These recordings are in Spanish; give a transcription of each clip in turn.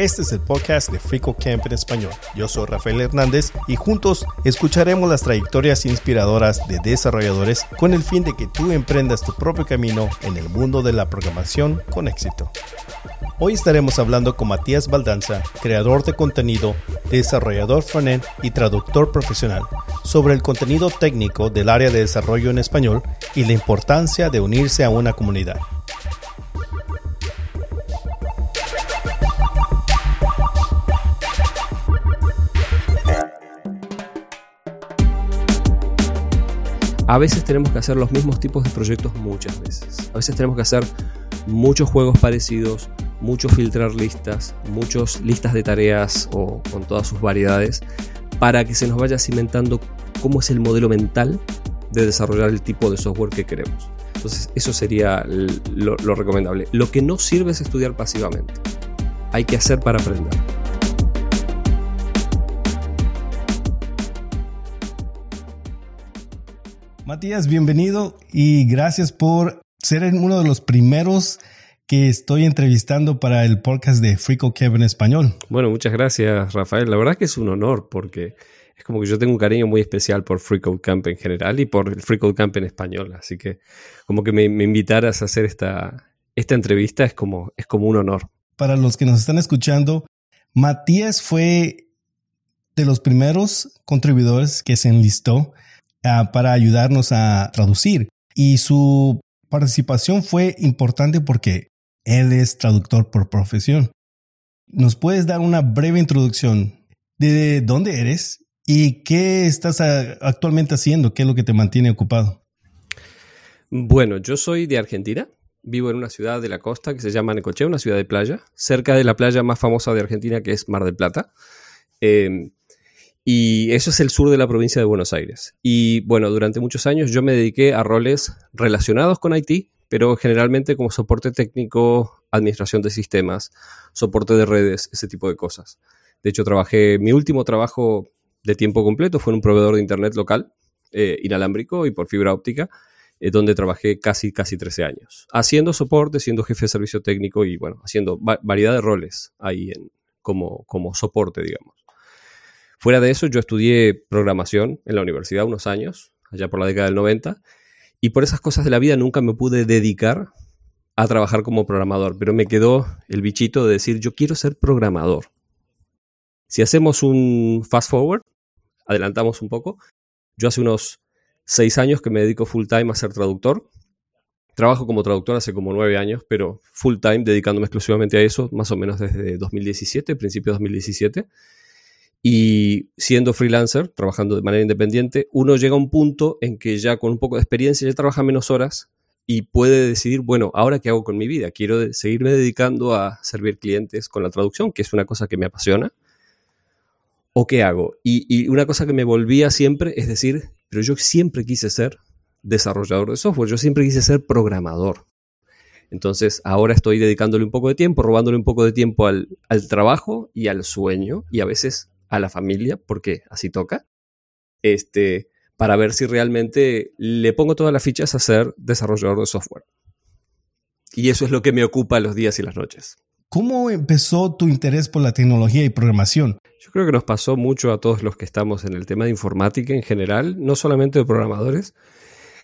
Este es el podcast de Frico Camp en español. Yo soy Rafael Hernández y juntos escucharemos las trayectorias inspiradoras de desarrolladores con el fin de que tú emprendas tu propio camino en el mundo de la programación con éxito. Hoy estaremos hablando con Matías Baldanza, creador de contenido, desarrollador frontend y traductor profesional, sobre el contenido técnico del área de desarrollo en español y la importancia de unirse a una comunidad. A veces tenemos que hacer los mismos tipos de proyectos muchas veces. A veces tenemos que hacer muchos juegos parecidos, mucho filtrar listas, muchas listas de tareas o con todas sus variedades, para que se nos vaya cimentando cómo es el modelo mental de desarrollar el tipo de software que queremos. Entonces, eso sería lo, lo recomendable. Lo que no sirve es estudiar pasivamente. Hay que hacer para aprender. Matías, bienvenido y gracias por ser uno de los primeros que estoy entrevistando para el podcast de Frico Kev en español. Bueno, muchas gracias, Rafael. La verdad que es un honor porque es como que yo tengo un cariño muy especial por Free Camp en general y por el Free Camp en español. Así que como que me, invitaras a hacer esta, esta entrevista es como, es como un honor. Para los que nos están escuchando, Matías fue de los primeros contribuidores que se enlistó Ah, para ayudarnos a traducir. Y su participación fue importante porque él es traductor por profesión. ¿Nos puedes dar una breve introducción de dónde eres y qué estás actualmente haciendo? ¿Qué es lo que te mantiene ocupado? Bueno, yo soy de Argentina. Vivo en una ciudad de la costa que se llama Necochea, una ciudad de playa, cerca de la playa más famosa de Argentina que es Mar del Plata. Eh, y eso es el sur de la provincia de Buenos Aires. Y bueno, durante muchos años yo me dediqué a roles relacionados con IT, pero generalmente como soporte técnico, administración de sistemas, soporte de redes, ese tipo de cosas. De hecho, trabajé, mi último trabajo de tiempo completo fue en un proveedor de internet local, eh, inalámbrico y por fibra óptica, eh, donde trabajé casi, casi 13 años, haciendo soporte, siendo jefe de servicio técnico y bueno, haciendo variedad de roles ahí en, como, como soporte, digamos. Fuera de eso, yo estudié programación en la universidad unos años, allá por la década del 90, y por esas cosas de la vida nunca me pude dedicar a trabajar como programador, pero me quedó el bichito de decir, yo quiero ser programador. Si hacemos un fast forward, adelantamos un poco, yo hace unos seis años que me dedico full time a ser traductor. Trabajo como traductor hace como nueve años, pero full time dedicándome exclusivamente a eso, más o menos desde 2017, principio de 2017. Y siendo freelancer, trabajando de manera independiente, uno llega a un punto en que ya con un poco de experiencia ya trabaja menos horas y puede decidir, bueno, ahora qué hago con mi vida? Quiero seguirme dedicando a servir clientes con la traducción, que es una cosa que me apasiona, o qué hago. Y, y una cosa que me volvía siempre es decir, pero yo siempre quise ser desarrollador de software, yo siempre quise ser programador. Entonces ahora estoy dedicándole un poco de tiempo, robándole un poco de tiempo al, al trabajo y al sueño y a veces a la familia, porque así toca, este, para ver si realmente le pongo todas las fichas a ser desarrollador de software. Y eso es lo que me ocupa los días y las noches. ¿Cómo empezó tu interés por la tecnología y programación? Yo creo que nos pasó mucho a todos los que estamos en el tema de informática en general, no solamente de programadores.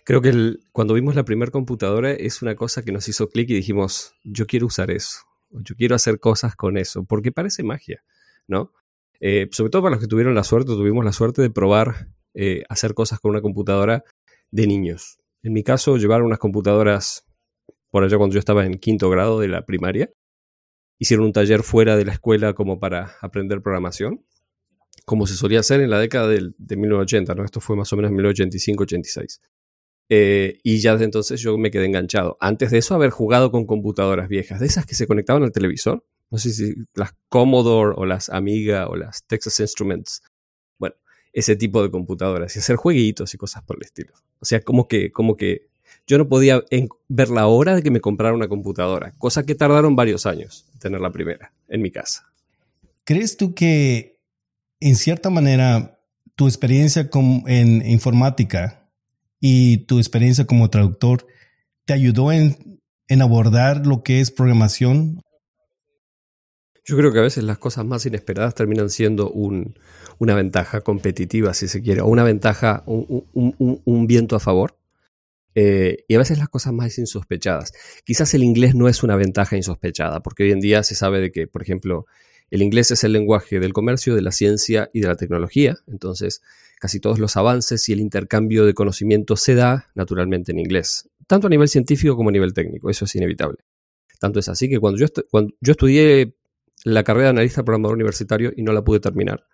Creo que cuando vimos la primera computadora es una cosa que nos hizo clic y dijimos, yo quiero usar eso, yo quiero hacer cosas con eso, porque parece magia, ¿no? Eh, sobre todo para los que tuvieron la suerte, tuvimos la suerte de probar eh, hacer cosas con una computadora de niños. En mi caso, llevar unas computadoras por allá cuando yo estaba en quinto grado de la primaria. Hicieron un taller fuera de la escuela como para aprender programación, como se solía hacer en la década de 1980, ¿no? Esto fue más o menos en 1985-86. Eh, y ya desde entonces yo me quedé enganchado. Antes de eso, haber jugado con computadoras viejas, de esas que se conectaban al televisor no sé si las Commodore o las Amiga o las Texas Instruments. Bueno, ese tipo de computadoras y hacer jueguitos y cosas por el estilo. O sea, como que, como que yo no podía ver la hora de que me comprara una computadora, cosa que tardaron varios años tener la primera en mi casa. ¿Crees tú que, en cierta manera, tu experiencia en informática y tu experiencia como traductor te ayudó en, en abordar lo que es programación? Yo creo que a veces las cosas más inesperadas terminan siendo una ventaja competitiva, si se quiere, o una ventaja, un, viento a favor. Eh, y a veces las cosas más insospechadas. Quizás el inglés no es una ventaja insospechada, porque hoy en día se sabe de que, por ejemplo, el inglés es el lenguaje del comercio, de la ciencia y de la tecnología. Entonces, casi todos los avances y el intercambio de conocimiento se da naturalmente en inglés, tanto a nivel científico como a nivel técnico. Eso es inevitable. Tanto es así que cuando yo, cuando yo estudié la carrera de analista programador universitario y no la pude terminar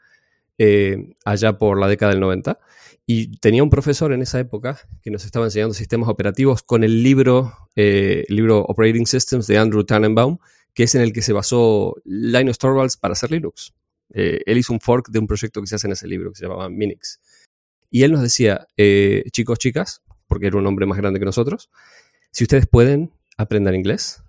eh, allá por la década del 90. Y tenía un profesor en esa época que nos estaba enseñando sistemas operativos con el libro, eh, libro Operating Systems de Andrew Tannenbaum, que es en el que se basó Linus Torvalds para hacer Linux. Eh, él hizo un fork de un proyecto que se hace en ese libro que se llamaba Minix. Y él nos decía, chicos, chicas, porque era un hombre más grande que nosotros, si ustedes pueden, aprendan inglés,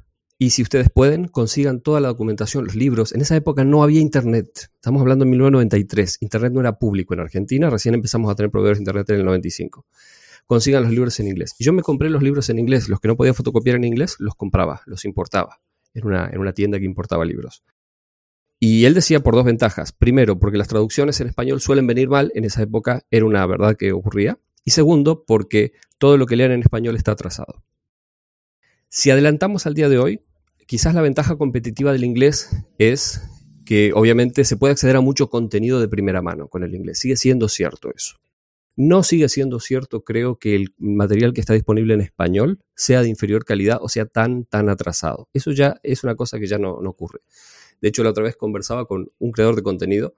y si ustedes pueden, consigan toda la documentación, los libros. En esa época no había Internet. Estamos hablando de 1993. Internet no era público en Argentina. Recién empezamos a tener proveedores de Internet en el 95. Consigan los libros en inglés. Yo me compré los libros en inglés. Los que no podía fotocopiar en inglés, los compraba, los importaba. En una, en una tienda que importaba libros. Y él decía por dos ventajas. Primero, porque las traducciones en español suelen venir mal. En esa época era una verdad que ocurría. Y segundo, porque todo lo que lean en español está atrasado. Si adelantamos al día de hoy, quizás la ventaja competitiva del inglés es que obviamente se puede acceder a mucho contenido de primera mano con el inglés. Sigue siendo cierto eso. No sigue siendo cierto, creo, que el material que está disponible en español sea de inferior calidad o sea tan, tan atrasado. Eso ya es una cosa que ya no, ocurre. De hecho, la otra vez conversaba con un creador de contenido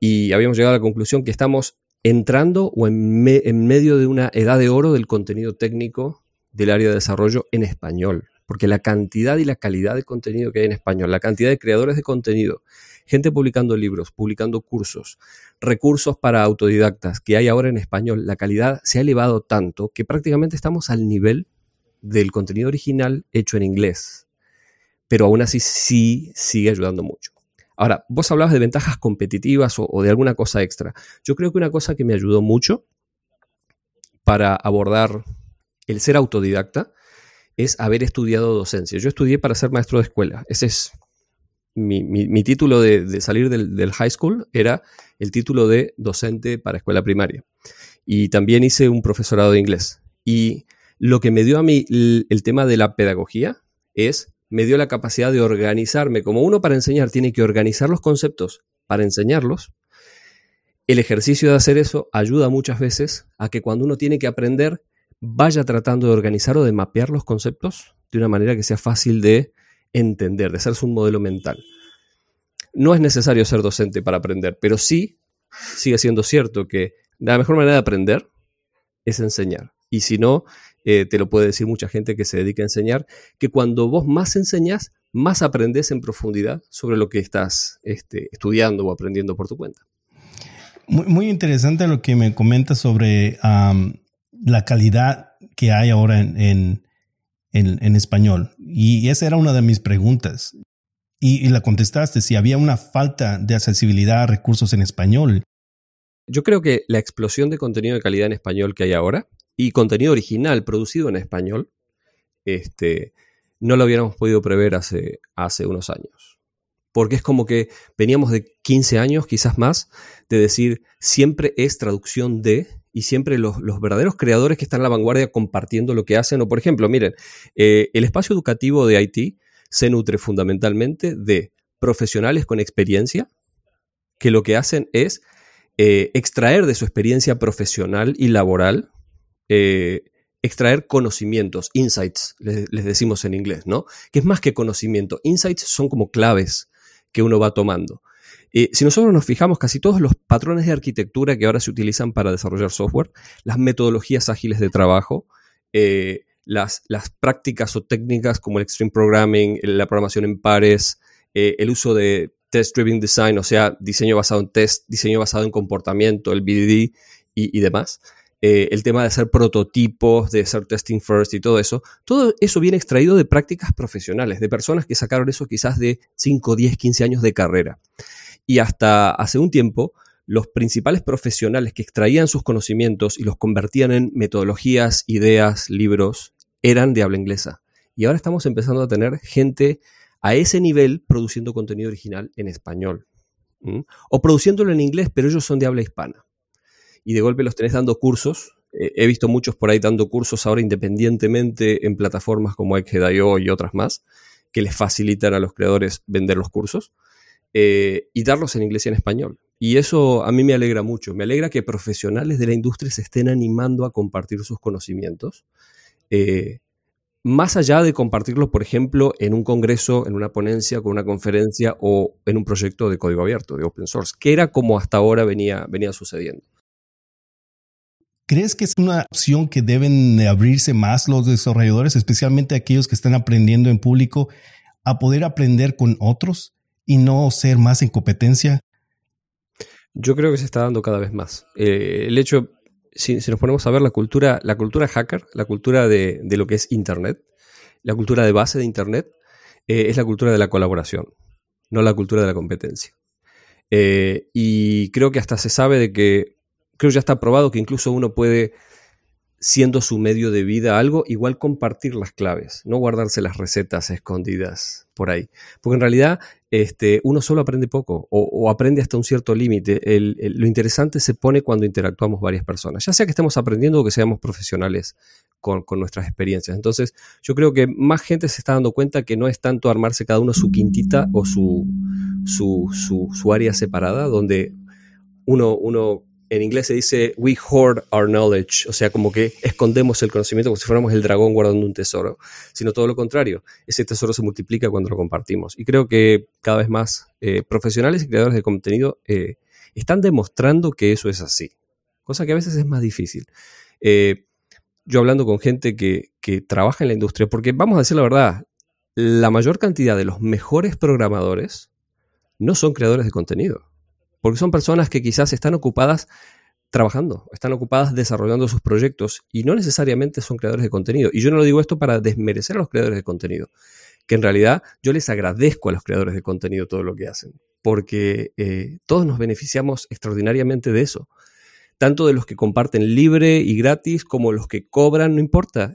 y habíamos llegado a la conclusión que estamos entrando o en, en medio de una edad de oro del contenido técnico del área de desarrollo en español, porque la cantidad y la calidad de contenido que hay en español, la cantidad de creadores de contenido, gente publicando libros, publicando cursos, recursos para autodidactas que hay ahora en español, la calidad se ha elevado tanto que prácticamente estamos al nivel del contenido original hecho en inglés, pero aún así sí sigue ayudando mucho. Ahora, vos hablabas de ventajas competitivas o, o de alguna cosa extra. Yo creo que una cosa que me ayudó mucho para abordar el ser autodidacta es haber estudiado docencia. Yo estudié para ser maestro de escuela. Ese es mi, título de, salir del, high school, era el título de docente para escuela primaria. Y también hice un profesorado de inglés. Y lo que me dio a mí el, el tema de la pedagogía es, me dio la capacidad de organizarme. Como uno para enseñar tiene que organizar los conceptos para enseñarlos, el ejercicio de hacer eso ayuda muchas veces a que cuando uno tiene que aprender, vaya tratando de organizar o de mapear los conceptos de una manera que sea fácil de entender, de hacerse un modelo mental. No es necesario ser docente para aprender, pero sí sigue siendo cierto que la mejor manera de aprender es enseñar. Y si no, eh, te lo puede decir mucha gente que se dedica a enseñar, que cuando vos más enseñas, más aprendes en profundidad sobre lo que estás este, estudiando o aprendiendo por tu cuenta. Muy, interesante lo que me comentas sobre la calidad que hay ahora en, en, español. Y esa era una de mis preguntas. Y, la contestaste, si había una falta de accesibilidad a recursos en español. Yo creo que la explosión de contenido de calidad en español que hay ahora y contenido original producido en español, este, no lo hubiéramos podido prever hace, hace unos años. Porque es como que veníamos de 15 años, quizás más, de decir siempre es traducción de y siempre los, verdaderos creadores que están a la vanguardia compartiendo lo que hacen. O por ejemplo, miren, eh, el espacio educativo de Haití se nutre fundamentalmente de profesionales con experiencia que lo que hacen es eh, extraer de su experiencia profesional y laboral, eh, extraer conocimientos, insights, les, les, decimos en inglés, ¿no? Que es más que conocimiento. Insights son como claves que uno va tomando. Eh, si nosotros nos fijamos, casi todos los patrones de arquitectura que ahora se utilizan para desarrollar software, las metodologías ágiles de trabajo, eh, las, las, prácticas o técnicas como el extreme programming, la programación en pares, eh, el uso de test-driven design, o sea, diseño basado en test, diseño basado en comportamiento, el BDD y, demás. el tema de hacer prototipos, de hacer testing first y todo eso, todo eso viene extraído de prácticas profesionales, de personas que sacaron eso quizás de 5, 10, 15 años de carrera. Y hasta hace un tiempo, los principales profesionales que extraían sus conocimientos y los convertían en metodologías, ideas, libros, eran de habla inglesa. Y ahora estamos empezando a tener gente a ese nivel produciendo contenido original en español. O produciéndolo en inglés, pero ellos son de habla hispana. Y de golpe los tenés dando cursos. Eh, he visto muchos por ahí dando cursos ahora independientemente en plataformas como XDIO y otras más, que les facilitan a los creadores vender los cursos eh, y darlos en inglés y en español. Y eso a mí me alegra mucho. Me alegra que profesionales de la industria se estén animando a compartir sus conocimientos. Eh, más allá de compartirlo, por ejemplo, en un congreso, en una ponencia, con una conferencia o en un proyecto de código abierto, de open source, que era como hasta ahora venía, venía sucediendo. ¿Crees que es una opción que deben abrirse más los desarrolladores, especialmente aquellos que están aprendiendo en público, a poder aprender con otros y no ser más en competencia? Yo creo que se está dando cada vez más. Eh, el hecho, si, nos ponemos a ver la cultura, la cultura hacker, la cultura de, lo que es Internet, la cultura de base de Internet, eh, es la cultura de la colaboración, no la cultura de la competencia. Eh, y creo que hasta se sabe de que, creo que ya está probado que incluso uno puede, siendo su medio de vida algo, igual compartir las claves, no guardarse las recetas escondidas por ahí. Porque en realidad este, uno solo aprende poco o, aprende hasta un cierto límite. lo interesante se pone cuando interactuamos varias personas, ya sea que estemos aprendiendo o que seamos profesionales con, nuestras experiencias. Entonces, yo creo que más gente se está dando cuenta que no es tanto armarse cada uno su quintita o su, su, su, su área separada, donde uno, uno en inglés se dice we hoard our knowledge, o sea, como que escondemos el conocimiento como si fuéramos el dragón guardando un tesoro, sino todo lo contrario, ese tesoro se multiplica cuando lo compartimos. Y creo que cada vez más eh, profesionales y creadores de contenido eh, están demostrando que eso es así, cosa que a veces es más difícil. Eh, yo hablando con gente que, que trabaja en la industria, porque vamos a decir la verdad, la mayor cantidad de los mejores programadores no son creadores de contenido porque son personas que quizás están ocupadas trabajando, están ocupadas desarrollando sus proyectos y no necesariamente son creadores de contenido. Y yo no lo digo esto para desmerecer a los creadores de contenido, que en realidad yo les agradezco a los creadores de contenido todo lo que hacen, porque eh, todos nos beneficiamos extraordinariamente de eso. Tanto de los que comparten libre y gratis como los que cobran, no importa.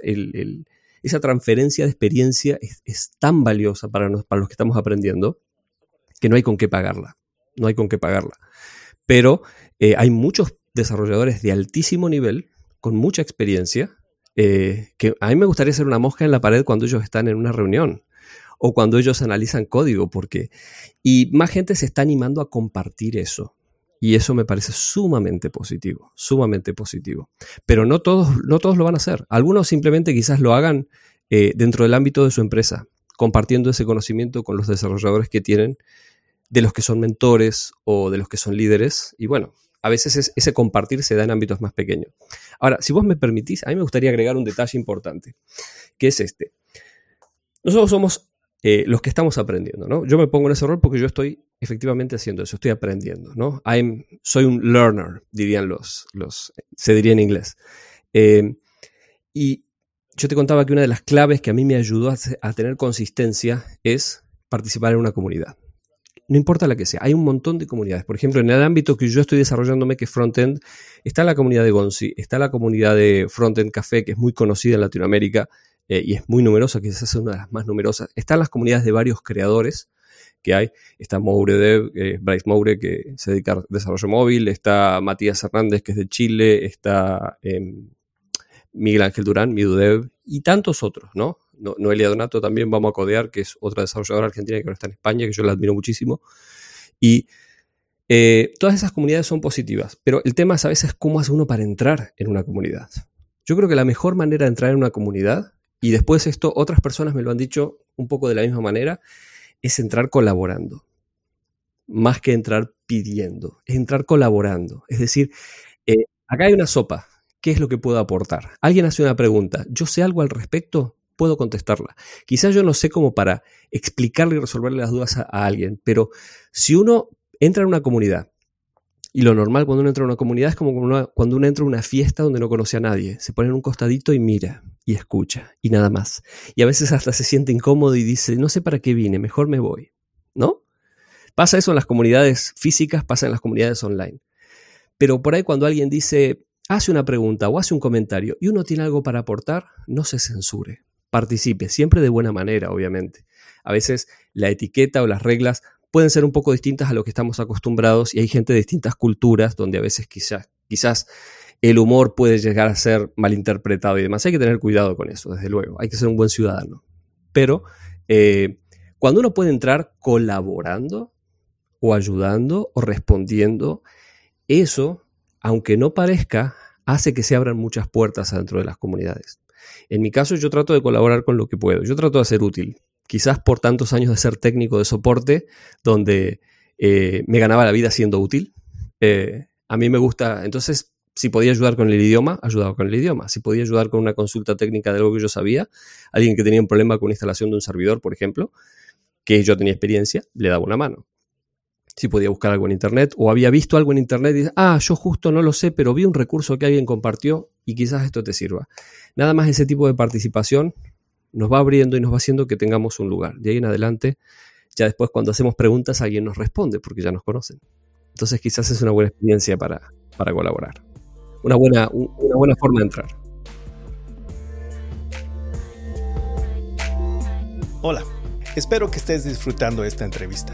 esa transferencia de experiencia es, tan valiosa para, para los que estamos aprendiendo que no hay con qué pagarla no hay con qué pagarla. Pero eh, hay muchos desarrolladores de altísimo nivel, con mucha experiencia, eh, que a mí me gustaría ser una mosca en la pared cuando ellos están en una reunión o cuando ellos analizan código, porque... Y más gente se está animando a compartir eso. Y eso me parece sumamente positivo, sumamente positivo. Pero no todos, no todos lo van a hacer. Algunos simplemente quizás lo hagan eh, dentro del ámbito de su empresa, compartiendo ese conocimiento con los desarrolladores que tienen de los que son mentores o de los que son líderes. Y bueno, a veces ese compartir se da en ámbitos más pequeños. Ahora, si vos me permitís, a mí me gustaría agregar un detalle importante, que es este. Nosotros somos eh, los que estamos aprendiendo, ¿no? Yo me pongo en ese rol porque yo estoy efectivamente haciendo eso, estoy aprendiendo, ¿no? soy un learner, dirían los, los se diría en inglés. Eh, y yo te contaba que una de las claves que a mí me ayudó a tener consistencia es participar en una comunidad no importa la que sea, hay un montón de comunidades. Por ejemplo, en el ámbito que yo estoy desarrollándome, que es frontend, está la comunidad de Gonzi, está la comunidad de Frontend Café, que es muy conocida en Latinoamérica eh, y es muy numerosa, quizás es una de las más numerosas. Están las comunidades de varios creadores que hay. Está Moure Dev, eh, Bryce Moure, que se dedica al desarrollo móvil, está Matías Hernández, que es de Chile, está em, Miguel Ángel Durán, MiduDev, y tantos otros, ¿no? Noelia Donato también vamos a codear, que es otra desarrolladora argentina que ahora está en España, que yo la admiro muchísimo. Y eh, todas esas comunidades son positivas, pero el tema es a veces cómo hace uno para entrar en una comunidad. Yo creo que la mejor manera de entrar en una comunidad, y después esto otras personas me lo han dicho un poco de la misma manera, es entrar colaborando, más que entrar pidiendo, es entrar colaborando. Es decir, eh, acá hay una sopa, ¿qué es lo que puedo aportar? Alguien hace una pregunta, ¿yo sé algo al respecto? Puedo contestarla. Quizás yo no sé cómo para explicarle y resolverle las dudas a, alguien, pero si uno entra en una comunidad, y lo normal cuando uno entra en una comunidad es como cuando uno entra a una fiesta donde no conoce a nadie. Se pone en un costadito y mira y escucha y nada más. Y a veces hasta se siente incómodo y dice, no sé para qué vine, mejor me voy. ¿No? Pasa eso en las comunidades físicas, pasa en las comunidades online. Pero por ahí cuando alguien dice, hace una pregunta o hace un comentario y uno tiene algo para aportar, no se censure. Participe, siempre de buena manera, obviamente. A veces la etiqueta o las reglas pueden ser un poco distintas a lo que estamos acostumbrados y hay gente de distintas culturas donde a veces quizás, quizás el humor puede llegar a ser malinterpretado y demás. Hay que tener cuidado con eso, desde luego. Hay que ser un buen ciudadano. Pero eh, cuando uno puede entrar colaborando o ayudando o respondiendo, eso, aunque no parezca, hace que se abran muchas puertas adentro de las comunidades. En mi caso, yo trato de colaborar con lo que puedo. Yo trato de ser útil. Quizás por tantos años de ser técnico de soporte, donde eh, me ganaba la vida siendo útil. Eh, a mí me gusta, entonces, si podía ayudar con el idioma, ayudaba con el idioma. Si podía ayudar con una consulta técnica de algo que yo sabía, alguien que tenía un problema con la instalación de un servidor, por ejemplo, que yo tenía experiencia, le daba una mano si podía buscar algo en internet o había visto algo en internet y dice, ah, yo justo no lo sé, pero vi un recurso que alguien compartió y quizás esto te sirva. Nada más ese tipo de participación nos va abriendo y nos va haciendo que tengamos un lugar. De ahí en adelante, ya después cuando hacemos preguntas alguien nos responde porque ya nos conocen. Entonces quizás es una buena experiencia para, para colaborar. Una buena, una buena forma de entrar. Hola, espero que estés disfrutando esta entrevista.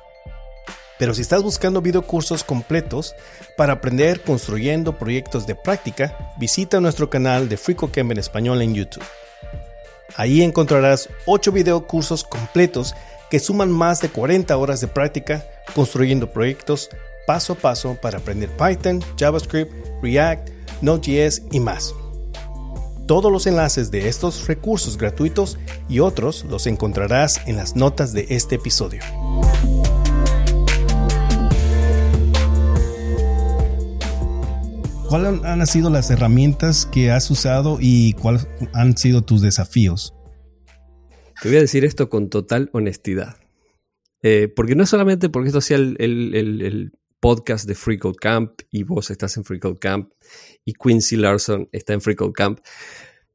Pero si estás buscando videocursos completos para aprender construyendo proyectos de práctica, visita nuestro canal de FreeCodeCamp en español en YouTube. Ahí encontrarás 8 videocursos completos que suman más de 40 horas de práctica construyendo proyectos paso a paso para aprender Python, JavaScript, React, Node.js y más. Todos los enlaces de estos recursos gratuitos y otros los encontrarás en las notas de este episodio. ¿Cuáles han sido las herramientas que has usado y cuáles han sido tus desafíos? Te voy a decir esto con total honestidad. Eh, porque no solamente porque esto sea el, podcast de Free Camp y vos estás en Free Camp y Quincy Larson está en Free Camp,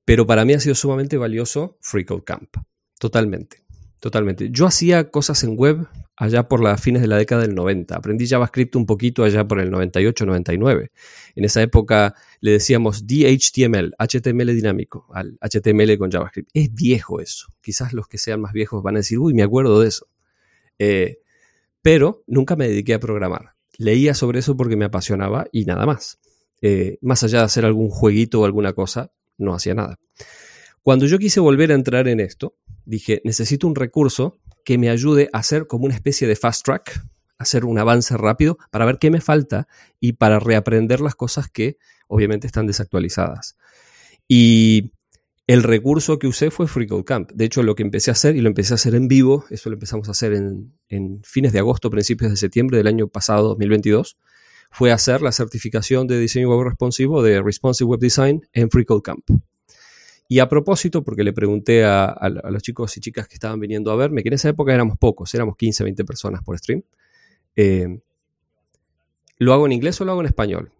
pero para mí ha sido sumamente valioso Free Camp. Totalmente. Totalmente. Yo hacía cosas en web allá por las fines de la década del 90. Aprendí JavaScript un poquito allá por el 98-99. En esa época le decíamos DHTML, HTML dinámico, al HTML con JavaScript. Es viejo eso. Quizás los que sean más viejos van a decir, uy, me acuerdo de eso. Eh, pero nunca me dediqué a programar. Leía sobre eso porque me apasionaba y nada más. Eh, más allá de hacer algún jueguito o alguna cosa, no hacía nada. Cuando yo quise volver a entrar en esto, dije, necesito un recurso que me ayude a hacer como una especie de fast track, hacer un avance rápido para ver qué me falta y para reaprender las cosas que obviamente están desactualizadas. Y el recurso que usé fue FreeCodeCamp. De hecho, lo que empecé a hacer, y lo empecé a hacer en vivo, eso lo empezamos a hacer en, en fines de agosto, principios de septiembre del año pasado, 2022, fue hacer la certificación de diseño web responsivo de Responsive Web Design en FreeCodeCamp. Y a propósito, porque le pregunté a, los chicos y chicas que estaban viniendo a verme, que en esa época éramos pocos, éramos 15, 20 personas por stream, eh, ¿lo hago en inglés o lo hago en español?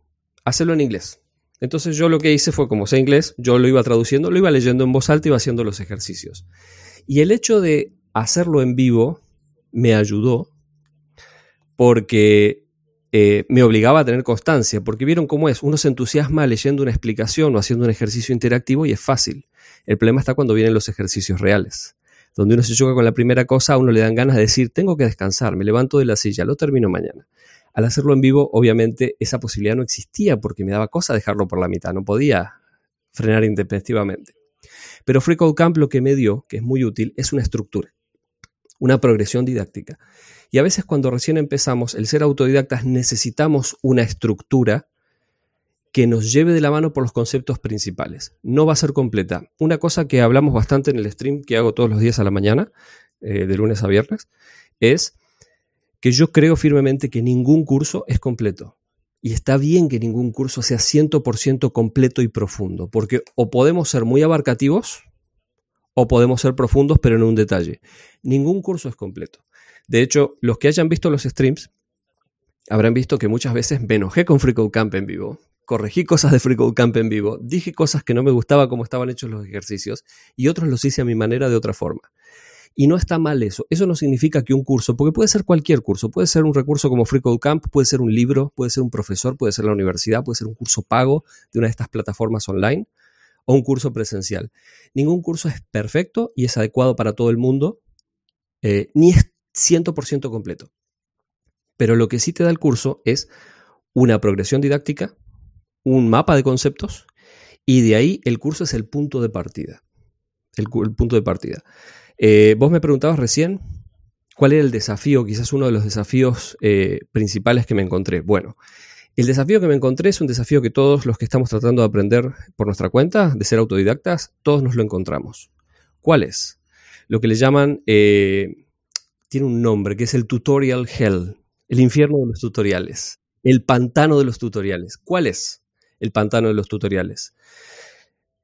Hacerlo en inglés. Entonces yo lo que hice fue, como sé inglés, yo lo iba traduciendo, lo iba leyendo en voz alta y iba haciendo los ejercicios. Y el hecho de hacerlo en vivo me ayudó porque eh, me obligaba a tener constancia, porque vieron cómo es, uno se entusiasma leyendo una explicación o haciendo un ejercicio interactivo y es fácil. El problema está cuando vienen los ejercicios reales, donde uno se choca con la primera cosa, a uno le dan ganas de decir, tengo que descansar, me levanto de la silla, lo termino mañana. Al hacerlo en vivo, obviamente, esa posibilidad no existía porque me daba cosa dejarlo por la mitad, no podía frenar intempestivamente. Pero Free Camp lo que me dio, que es muy útil, es una estructura, una progresión didáctica. Y a veces cuando recién empezamos, el ser autodidactas necesitamos una estructura que nos lleve de la mano por los conceptos principales. No va a ser completa. Una cosa que hablamos bastante en el stream que hago todos los días a la mañana, eh, de lunes a viernes, es que yo creo firmemente que ningún curso es completo. Y está bien que ningún curso sea 100% completo y profundo, porque o podemos ser muy abarcativos o podemos ser profundos pero en un detalle. Ningún curso es completo. De hecho, los que hayan visto los streams habrán visto que muchas veces me enojé con FreeCodeCamp en vivo, corregí cosas de FreeCodeCamp en vivo, dije cosas que no me gustaba como estaban hechos los ejercicios y otros los hice a mi manera de otra forma. Y no está mal eso. Eso no significa que un curso, porque puede ser cualquier curso, puede ser un recurso como FreeCodeCamp, puede ser un libro, puede ser un profesor, puede ser la universidad, puede ser un curso pago de una de estas plataformas online o un curso presencial. Ningún curso es perfecto y es adecuado para todo el mundo, eh, ni es 100% completo. Pero lo que sí te da el curso es una progresión didáctica, un mapa de conceptos y de ahí el curso es el punto de partida. El, punto de partida. Eh, vos me preguntabas recién cuál era el desafío, quizás uno de los desafíos eh, principales que me encontré. Bueno, el desafío que me encontré es un desafío que todos los que estamos tratando de aprender por nuestra cuenta, de ser autodidactas, todos nos lo encontramos. ¿Cuál es? Lo que le llaman, eh, tiene un nombre, que es el tutorial hell. El infierno de los tutoriales. El pantano de los tutoriales. ¿Cuál es el pantano de los tutoriales?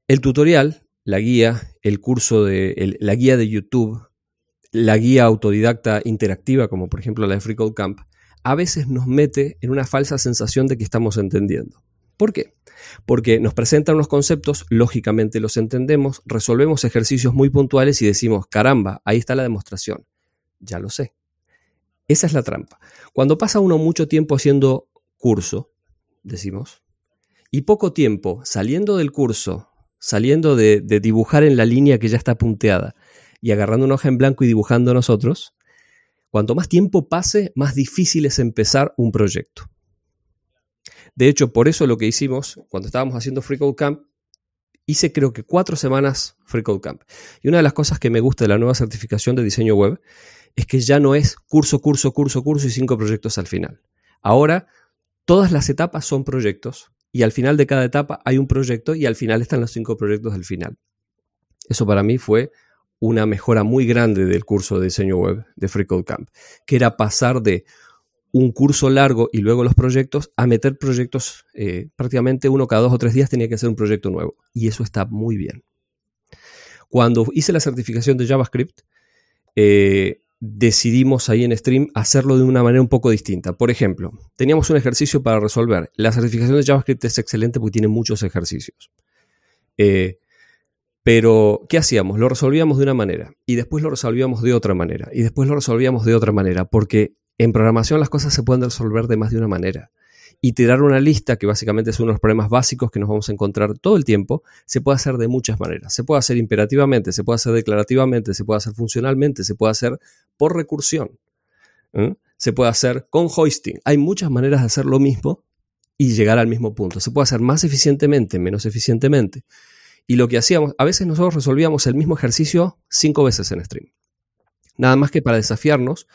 El tutorial, la guía, el curso de la guía de YouTube, la guía autodidacta interactiva, como por ejemplo la de Free Camp, a veces nos mete en una falsa sensación de que estamos entendiendo. ¿Por qué? Porque nos presentan unos conceptos, lógicamente los entendemos, resolvemos ejercicios muy puntuales y decimos, caramba, ahí está la demostración. Ya lo sé. Esa es la trampa. Cuando pasa uno mucho tiempo haciendo curso, decimos, y poco tiempo saliendo del curso, saliendo de, dibujar en la línea que ya está punteada y agarrando una hoja en blanco y dibujando nosotros, cuanto más tiempo pase, más difícil es empezar un proyecto. De hecho, por eso lo que hicimos cuando estábamos haciendo Free Code Camp, hice creo que cuatro semanas Free Code Camp. Y una de las cosas que me gusta de la nueva certificación de diseño web es que ya no es curso, curso, curso, curso y cinco proyectos al final. Ahora, todas las etapas son proyectos y al final de cada etapa hay un proyecto y al final están los cinco proyectos del final. Eso para mí fue una mejora muy grande del curso de diseño web de Free Camp, que era pasar de un curso largo y luego los proyectos a meter proyectos eh, prácticamente uno cada dos o tres días tenía que hacer un proyecto nuevo y eso está muy bien. Cuando hice la certificación de JavaScript, eh, decidimos ahí en stream hacerlo de una manera un poco distinta. Por ejemplo, teníamos un ejercicio para resolver. La certificación de JavaScript es excelente porque tiene muchos ejercicios. Eh, pero, ¿qué hacíamos? Lo resolvíamos de una manera y después lo resolvíamos de otra manera y después lo resolvíamos de otra manera porque en programación las cosas se pueden resolver de más de una manera y tirar una lista, que básicamente es uno de los problemas básicos que nos vamos a encontrar todo el tiempo, se puede hacer de muchas maneras. Se puede hacer imperativamente, se puede hacer declarativamente, se puede hacer funcionalmente, se puede hacer por recursión, se puede hacer con hoisting. Hay muchas maneras de hacer lo mismo y llegar al mismo punto. Se puede hacer más eficientemente, menos eficientemente. Y lo que hacíamos, a veces nosotros resolvíamos el mismo ejercicio cinco veces en stream. Nada más que para desafiarnos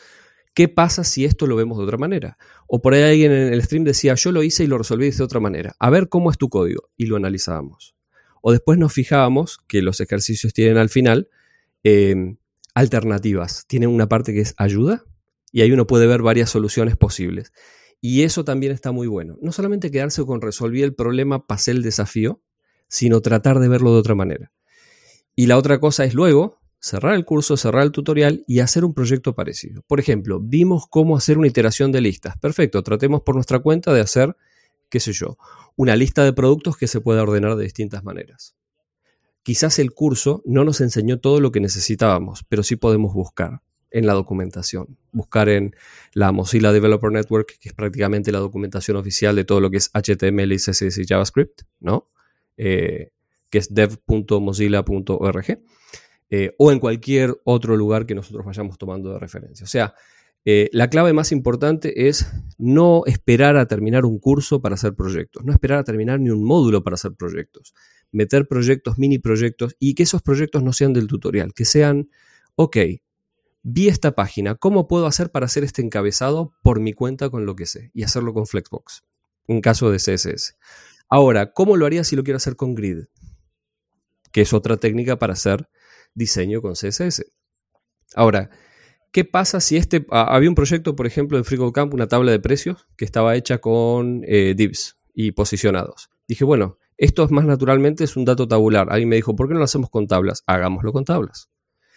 ¿Qué pasa si esto lo vemos de otra manera? O por ahí alguien en el stream decía, yo lo hice y lo resolví de otra manera. A ver cómo es tu código. Y lo analizábamos. O después nos fijábamos que los ejercicios tienen al final em, alternativas. Tienen una parte que es ayuda y ahí uno puede ver varias soluciones posibles. Y eso también está muy bueno. No solamente quedarse con resolví el problema, pasé el desafío, sino tratar de verlo de otra manera. Y la otra cosa es luego cerrar el curso, cerrar el tutorial y hacer un proyecto parecido. Por ejemplo, vimos cómo hacer una iteración de listas. Perfecto, tratemos por nuestra cuenta de hacer, qué sé yo, una lista de productos que se pueda ordenar de distintas maneras. Quizás el curso no nos enseñó todo lo que necesitábamos, pero sí podemos buscar en la documentación. Buscar en la Mozilla Developer Network, que es prácticamente la documentación oficial de todo lo que es HTML, CSS y JavaScript, ¿no? Eh, que es dev.mozilla.org. Eh, o en cualquier otro lugar que nosotros vayamos tomando de referencia. O sea, eh, la clave más importante es no esperar a terminar un curso para hacer proyectos, no esperar a terminar ni un módulo para hacer proyectos, meter proyectos, mini proyectos y que esos proyectos no sean del tutorial, que sean, ok, vi esta página, ¿cómo puedo hacer para hacer este encabezado por mi cuenta con lo que sé? Y hacerlo con Flexbox, en caso de CSS. Ahora, ¿cómo lo haría si lo quiero hacer con Grid? Que es otra técnica para hacer diseño con CSS. Ahora, ¿qué pasa si este... había un proyecto, por ejemplo, en FreeCodeCamp, una tabla de precios que estaba hecha con eh, divs y posicionados. Dije, bueno, esto es más naturalmente es un dato tabular. Alguien me dijo, ¿por qué no lo hacemos con tablas? Hagámoslo con tablas.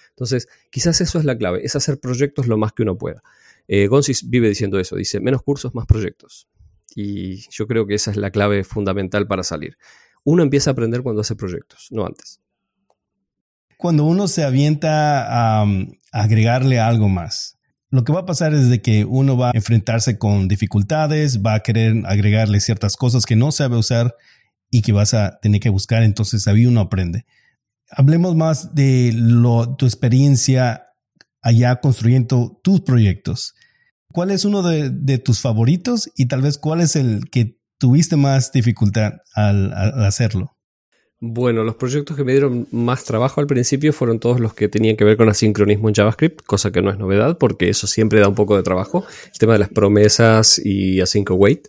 Entonces, quizás eso es la clave, es hacer proyectos lo más que uno pueda. Eh, vive diciendo eso, dice, menos cursos, más proyectos. Y yo creo que esa es la clave fundamental para salir. Uno empieza a aprender cuando hace proyectos, no antes. Cuando uno se avienta a, agregarle algo más, lo que va a pasar es de que uno va a enfrentarse con dificultades, va a querer agregarle ciertas cosas que no sabe usar y que vas a tener que buscar, entonces ahí uno aprende. Hablemos más de lo, tu experiencia allá construyendo tus proyectos. ¿Cuál es uno de, tus favoritos y tal vez cuál es el que tuviste más dificultad al, hacerlo? Bueno, los proyectos que me dieron más trabajo al principio fueron todos los que tenían que ver con asincronismo en JavaScript, cosa que no es novedad porque eso siempre da un poco de trabajo. El tema de las promesas y async await,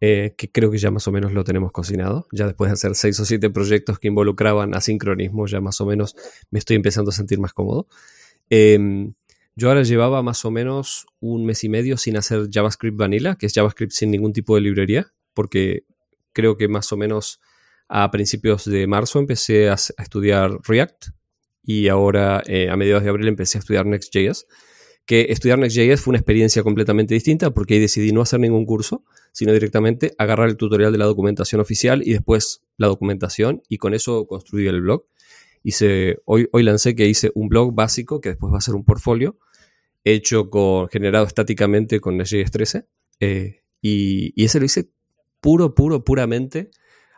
eh, que creo que ya más o menos lo tenemos cocinado. Ya después de hacer seis o siete proyectos que involucraban asincronismo, ya más o menos me estoy empezando a sentir más cómodo. Em, yo ahora llevaba más o menos un mes y medio sin hacer JavaScript Vanilla, que es JavaScript sin ningún tipo de librería, porque creo que más o menos a principios de marzo empecé a, estudiar React y ahora eh, a mediados de abril empecé a estudiar Next.js. Que estudiar Next.js fue una experiencia completamente distinta porque ahí decidí no hacer ningún curso, sino directamente agarrar el tutorial de la documentación oficial y después la documentación y con eso construí el blog. Hice, hoy, hoy lancé que hice un blog básico que después va a ser un portfolio hecho con, generado estáticamente con Next.js 13. Eh, y, ese lo hice puro, puro, puramente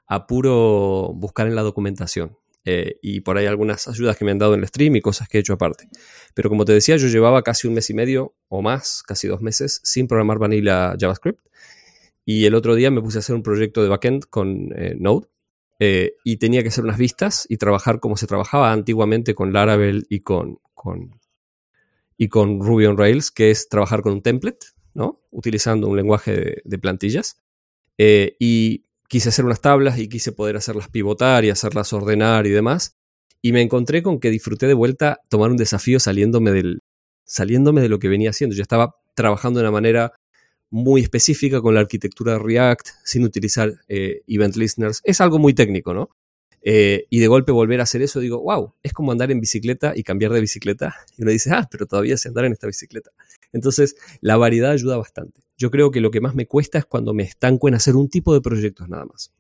a puro buscar en la documentación. Eh, y por ahí algunas ayudas que me han dado en el stream y cosas que he hecho aparte. Pero como te decía, yo llevaba casi un mes y medio o más, casi dos meses, sin programar vanilla JavaScript. Y el otro día me puse a hacer un proyecto de backend con eh, Node. y tenía que hacer unas vistas y trabajar como se trabajaba antiguamente con Laravel y con, con y con Ruby on Rails, que es trabajar con un template, ¿no? Utilizando un lenguaje de, plantillas. Eh, y quise hacer unas tablas y quise poder hacerlas pivotar y hacerlas ordenar y demás. Y me encontré con que disfruté de vuelta tomar un desafío saliéndome, del, saliéndome de lo que venía haciendo. Yo estaba trabajando de una manera muy específica con la arquitectura de React, sin utilizar eh, event listeners. Es algo muy técnico, ¿no? Eh, y de golpe volver a hacer eso, digo, wow, es como andar en bicicleta y cambiar de bicicleta. Y uno dice, ah, pero todavía sé andar en esta bicicleta. Entonces, la variedad ayuda bastante. Yo creo que lo que más me cuesta es cuando me estanco en hacer un tipo de proyectos nada más.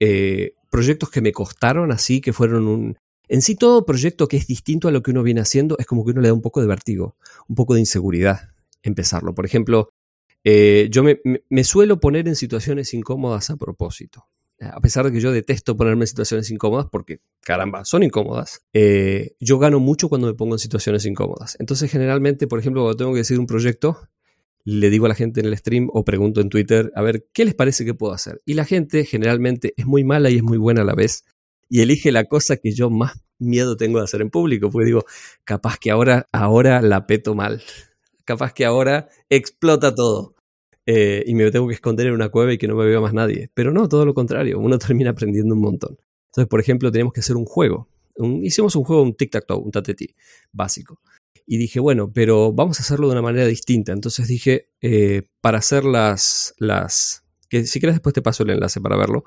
Eh, proyectos que me costaron así, que fueron un... En sí, todo proyecto que es distinto a lo que uno viene haciendo es como que uno le da un poco de vértigo, un poco de inseguridad empezarlo. Por ejemplo, eh, yo me suelo poner en situaciones incómodas a propósito a pesar de que yo detesto ponerme en situaciones incómodas, porque caramba, son incómodas, eh, yo gano mucho cuando me pongo en situaciones incómodas. Entonces, generalmente, por ejemplo, cuando tengo que decir un proyecto, le digo a la gente en el stream o pregunto en Twitter, a ver, ¿qué les parece que puedo hacer? Y la gente generalmente es muy mala y es muy buena a la vez y elige la cosa que yo más miedo tengo de hacer en público, porque digo, capaz que ahora, ahora la peto mal, capaz que ahora explota todo. Eh, y me tengo que esconder en una cueva y que no me vea más nadie. Pero no, todo lo contrario, uno termina aprendiendo un montón. Entonces, por ejemplo, teníamos que hacer un juego. hicimos un juego, un tic-tac-toe, un tateti básico. Y dije, bueno, pero vamos a hacerlo de una manera distinta. Entonces dije, eh, para hacer las, las, que si quieres después te paso el enlace para verlo,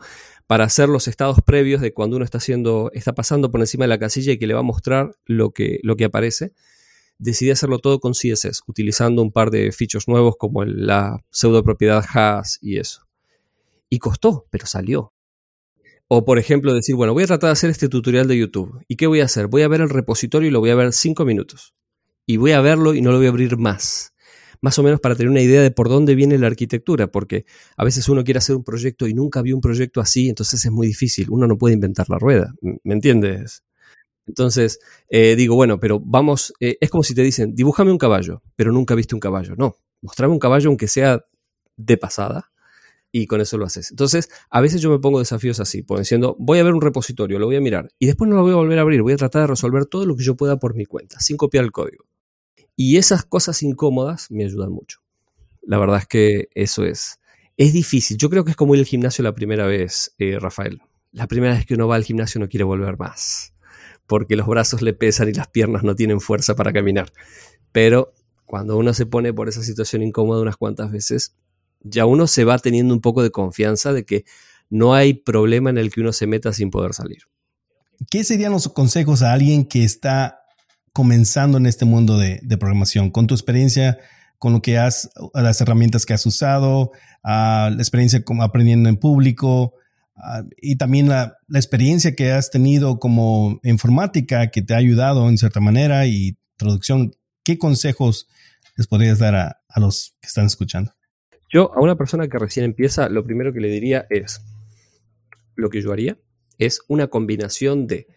para hacer los estados previos de cuando uno está haciendo, está pasando por encima de la casilla y que le va a mostrar lo que, lo que aparece decidí hacerlo todo con CSS, utilizando un par de features nuevos como la pseudo propiedad has y eso. Y costó, pero salió. O por ejemplo decir, bueno, voy a tratar de hacer este tutorial de YouTube. ¿Y qué voy a hacer? Voy a ver el repositorio y lo voy a ver cinco minutos. Y voy a verlo y no lo voy a abrir más. Más o menos para tener una idea de por dónde viene la arquitectura, porque a veces uno quiere hacer un proyecto y nunca vio un proyecto así, entonces es muy difícil. Uno no puede inventar la rueda. ¿Me entiendes? Entonces, eh, digo, bueno, pero vamos, eh, es como si te dicen, dibújame un caballo, pero nunca viste un caballo. No, mostrame un caballo aunque sea de pasada y con eso lo haces. Entonces, a veces yo me pongo desafíos así, pues diciendo, voy a ver un repositorio, lo voy a mirar y después no lo voy a volver a abrir, voy a tratar de resolver todo lo que yo pueda por mi cuenta, sin copiar el código. Y esas cosas incómodas me ayudan mucho. La verdad es que eso es. Es difícil. Yo creo que es como ir al gimnasio la primera vez, eh, Rafael. La primera vez que uno va al gimnasio no quiere volver más porque los brazos le pesan y las piernas no tienen fuerza para caminar. Pero cuando uno se pone por esa situación incómoda unas cuantas veces, ya uno se va teniendo un poco de confianza de que no hay problema en el que uno se meta sin poder salir. ¿Qué serían los consejos a alguien que está comenzando en este mundo de, programación? Con tu experiencia, con lo que has, las herramientas que has usado, la experiencia como aprendiendo en público y también la, experiencia que has tenido como informática que te ha ayudado en cierta manera y traducción. ¿Qué consejos les podrías dar a los que están escuchando? Yo a una persona que recién empieza, lo primero que le diría es, lo que yo haría es una combinación de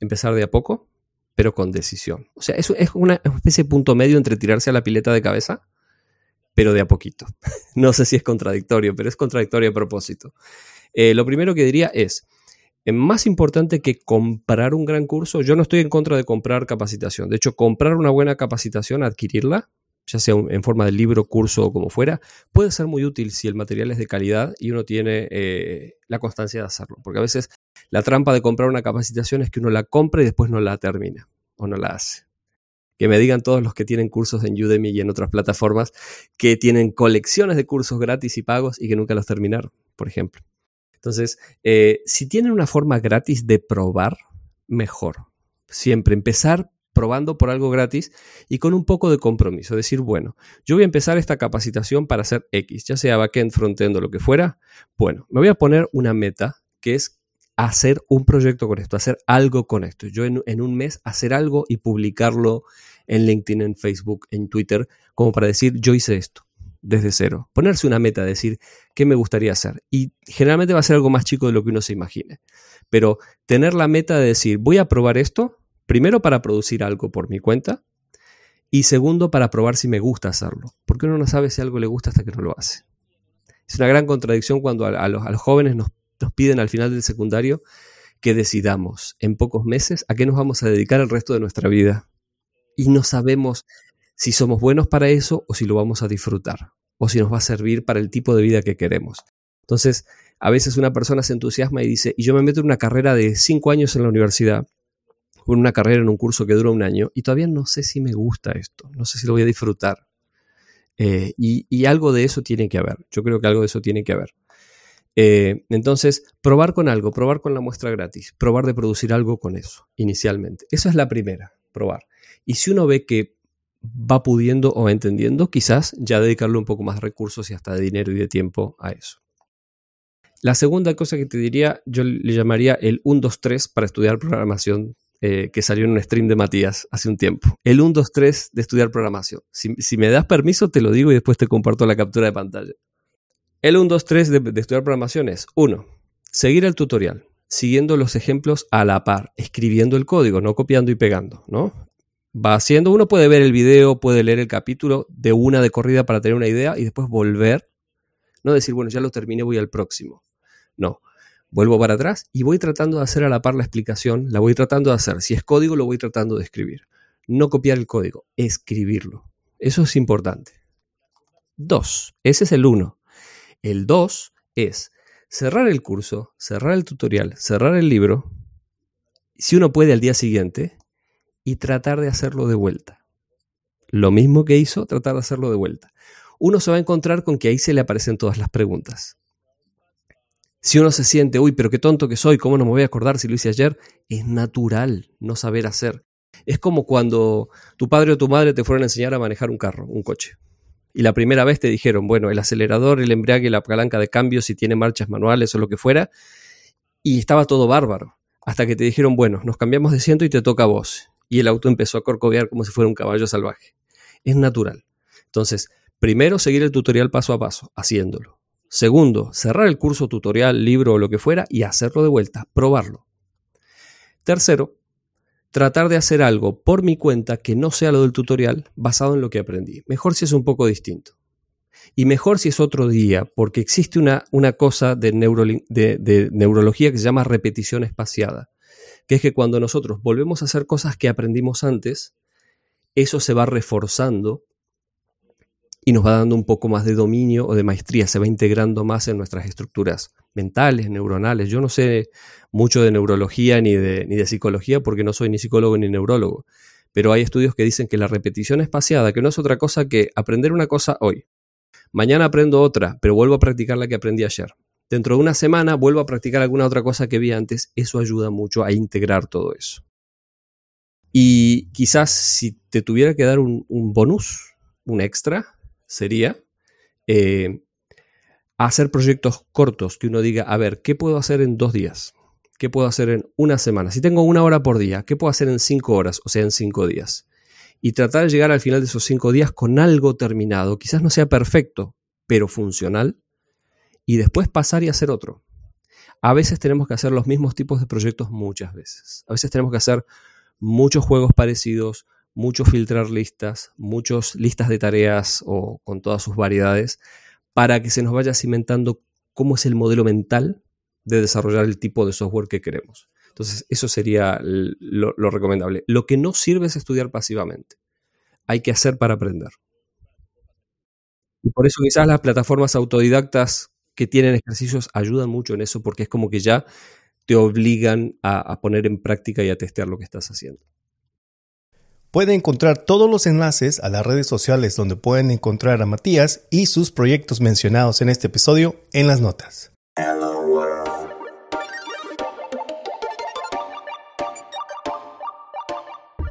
empezar de a poco, pero con decisión. O sea, eso es una especie de punto medio entre tirarse a la pileta de cabeza, pero de a poquito. no sé si es contradictorio, pero es contradictorio a propósito. Eh, lo primero que diría es, es más importante que comprar un gran curso, yo no estoy en contra de comprar capacitación. De hecho, comprar una buena capacitación, adquirirla, ya sea en forma de libro, curso o como fuera, puede ser muy útil si el material es de calidad y uno tiene eh, la constancia de hacerlo. Porque a veces la trampa de comprar una capacitación es que uno la compra y después no la termina o no la hace. Que me digan todos los que tienen cursos en Udemy y en otras plataformas que tienen colecciones de cursos gratis y pagos y que nunca los terminaron, por ejemplo. Entonces, eh, si tienen una forma gratis de probar, mejor. Siempre empezar probando por algo gratis y con un poco de compromiso. Decir, bueno, yo voy a empezar esta capacitación para hacer X, ya sea backend, frontend o lo que fuera. Bueno, me voy a poner una meta que es hacer un proyecto con esto, hacer algo con esto. Yo en, en, un mes hacer algo y publicarlo en LinkedIn, en Facebook, en Twitter, como para decir, yo hice esto desde cero. Ponerse una meta, decir, ¿qué me gustaría hacer? Y generalmente va a ser algo más chico de lo que uno se imagine. Pero tener la meta de decir, voy a probar esto Primero para producir algo por mi cuenta y segundo para probar si me gusta hacerlo, porque uno no sabe si algo le gusta hasta que no lo hace. Es una gran contradicción cuando a, los, jóvenes nos, nos piden al final del secundario que decidamos en pocos meses a qué nos vamos a dedicar el resto de nuestra vida. Y no sabemos si somos buenos para eso o si lo vamos a disfrutar o si nos va a servir para el tipo de vida que queremos. Entonces, a veces una persona se entusiasma y dice, y yo me meto en una carrera de cinco años en la universidad con una carrera en un curso que dura un año y todavía no sé si me gusta esto, no sé si lo voy a disfrutar. Eh, y, algo de eso tiene que haber, yo creo que algo de eso tiene que haber. Eh, entonces, probar con algo, probar con la muestra gratis, probar de producir algo con eso, inicialmente. Esa es la primera, probar. Y si uno ve que va pudiendo o entendiendo, quizás ya dedicarle un poco más de recursos y hasta de dinero y de tiempo a eso. La segunda cosa que te diría, yo le llamaría el 1, 2, 3 para estudiar programación eh, que salió en un stream de Matías hace un tiempo. El 1, 2, 3 de estudiar programación. Si, me das permiso, te lo digo y después te comparto la captura de pantalla. El 1, 2, 3 de, estudiar programación es 1. Seguir el tutorial, siguiendo los ejemplos a la par, escribiendo el código, no copiando y pegando, ¿no? Va haciendo, uno puede ver el video, puede leer el capítulo de una de corrida para tener una idea y después volver, no decir, bueno, ya lo terminé, voy al próximo. No, vuelvo para atrás y voy tratando de hacer a la par la explicación, la voy tratando de hacer. Si es código, lo voy tratando de escribir. No copiar el código, escribirlo. Eso es importante. Dos, ese es el uno. El dos es cerrar el curso, cerrar el tutorial, cerrar el libro, si uno puede al día siguiente, y tratar de hacerlo de vuelta. Lo mismo que hizo, tratar de hacerlo de vuelta. Uno se va a encontrar con que ahí se le aparecen todas las preguntas. Si uno se siente, uy, pero qué tonto que soy, ¿cómo no me voy a acordar si lo hice ayer? Es natural no saber hacer. Es como cuando tu padre o tu madre te fueron a enseñar a manejar un carro, un coche. Y la primera vez te dijeron, bueno, el acelerador, el embrague, la palanca de cambio, si tiene marchas manuales o lo que fuera. Y estaba todo bárbaro. Hasta que te dijeron, bueno, nos cambiamos de asiento y te toca a vos. Y el auto empezó a corcovear como si fuera un caballo salvaje. Es natural. Entonces, primero seguir el tutorial paso a paso, haciéndolo. Segundo, cerrar el curso, tutorial, libro o lo que fuera y hacerlo de vuelta, probarlo. Tercero, tratar de hacer algo por mi cuenta que no sea lo del tutorial basado en lo que aprendí. Mejor si es un poco distinto. Y mejor si es otro día, porque existe una, una cosa de, de neurología que se llama repetición espaciada, que es que cuando nosotros volvemos a hacer cosas que aprendimos antes, eso se va reforzando y nos va dando un poco más de dominio o de maestría, se va integrando más en nuestras estructuras mentales, neuronales. Yo no sé mucho de neurología ni de, ni de psicología porque no soy ni psicólogo ni neurólogo, pero hay estudios que dicen que la repetición espaciada, que no es otra cosa que aprender una cosa hoy, mañana aprendo otra, pero vuelvo a practicar la que aprendí ayer. Dentro de una semana vuelvo a practicar alguna otra cosa que vi antes, eso ayuda mucho a integrar todo eso. Y quizás si te tuviera que dar un, bonus, un extra, sería eh, hacer proyectos cortos, que uno diga, a ver, ¿qué puedo hacer en dos días? ¿Qué puedo hacer en una semana? Si tengo una hora por día, ¿qué puedo hacer en cinco horas? O sea, en cinco días. Y tratar de llegar al final de esos cinco días con algo terminado. Quizás no sea perfecto, pero funcional. Y después pasar y hacer otro. A veces tenemos que hacer los mismos tipos de proyectos muchas veces. A veces tenemos que hacer muchos juegos parecidos, muchos filtrar listas, muchos listas de tareas o con todas sus variedades, para que se nos vaya cimentando cómo es el modelo mental de desarrollar el tipo de software que queremos. Entonces, eso sería lo, recomendable. Lo que no sirve es estudiar pasivamente. Hay que hacer para aprender. Y por eso quizás las plataformas autodidactas que tienen ejercicios ayudan mucho en eso, porque es como que ya te obligan a, poner en práctica y a testear lo que estás haciendo. Puede encontrar todos los enlaces a las redes sociales donde pueden encontrar a Matías y sus proyectos mencionados en este episodio en las notas.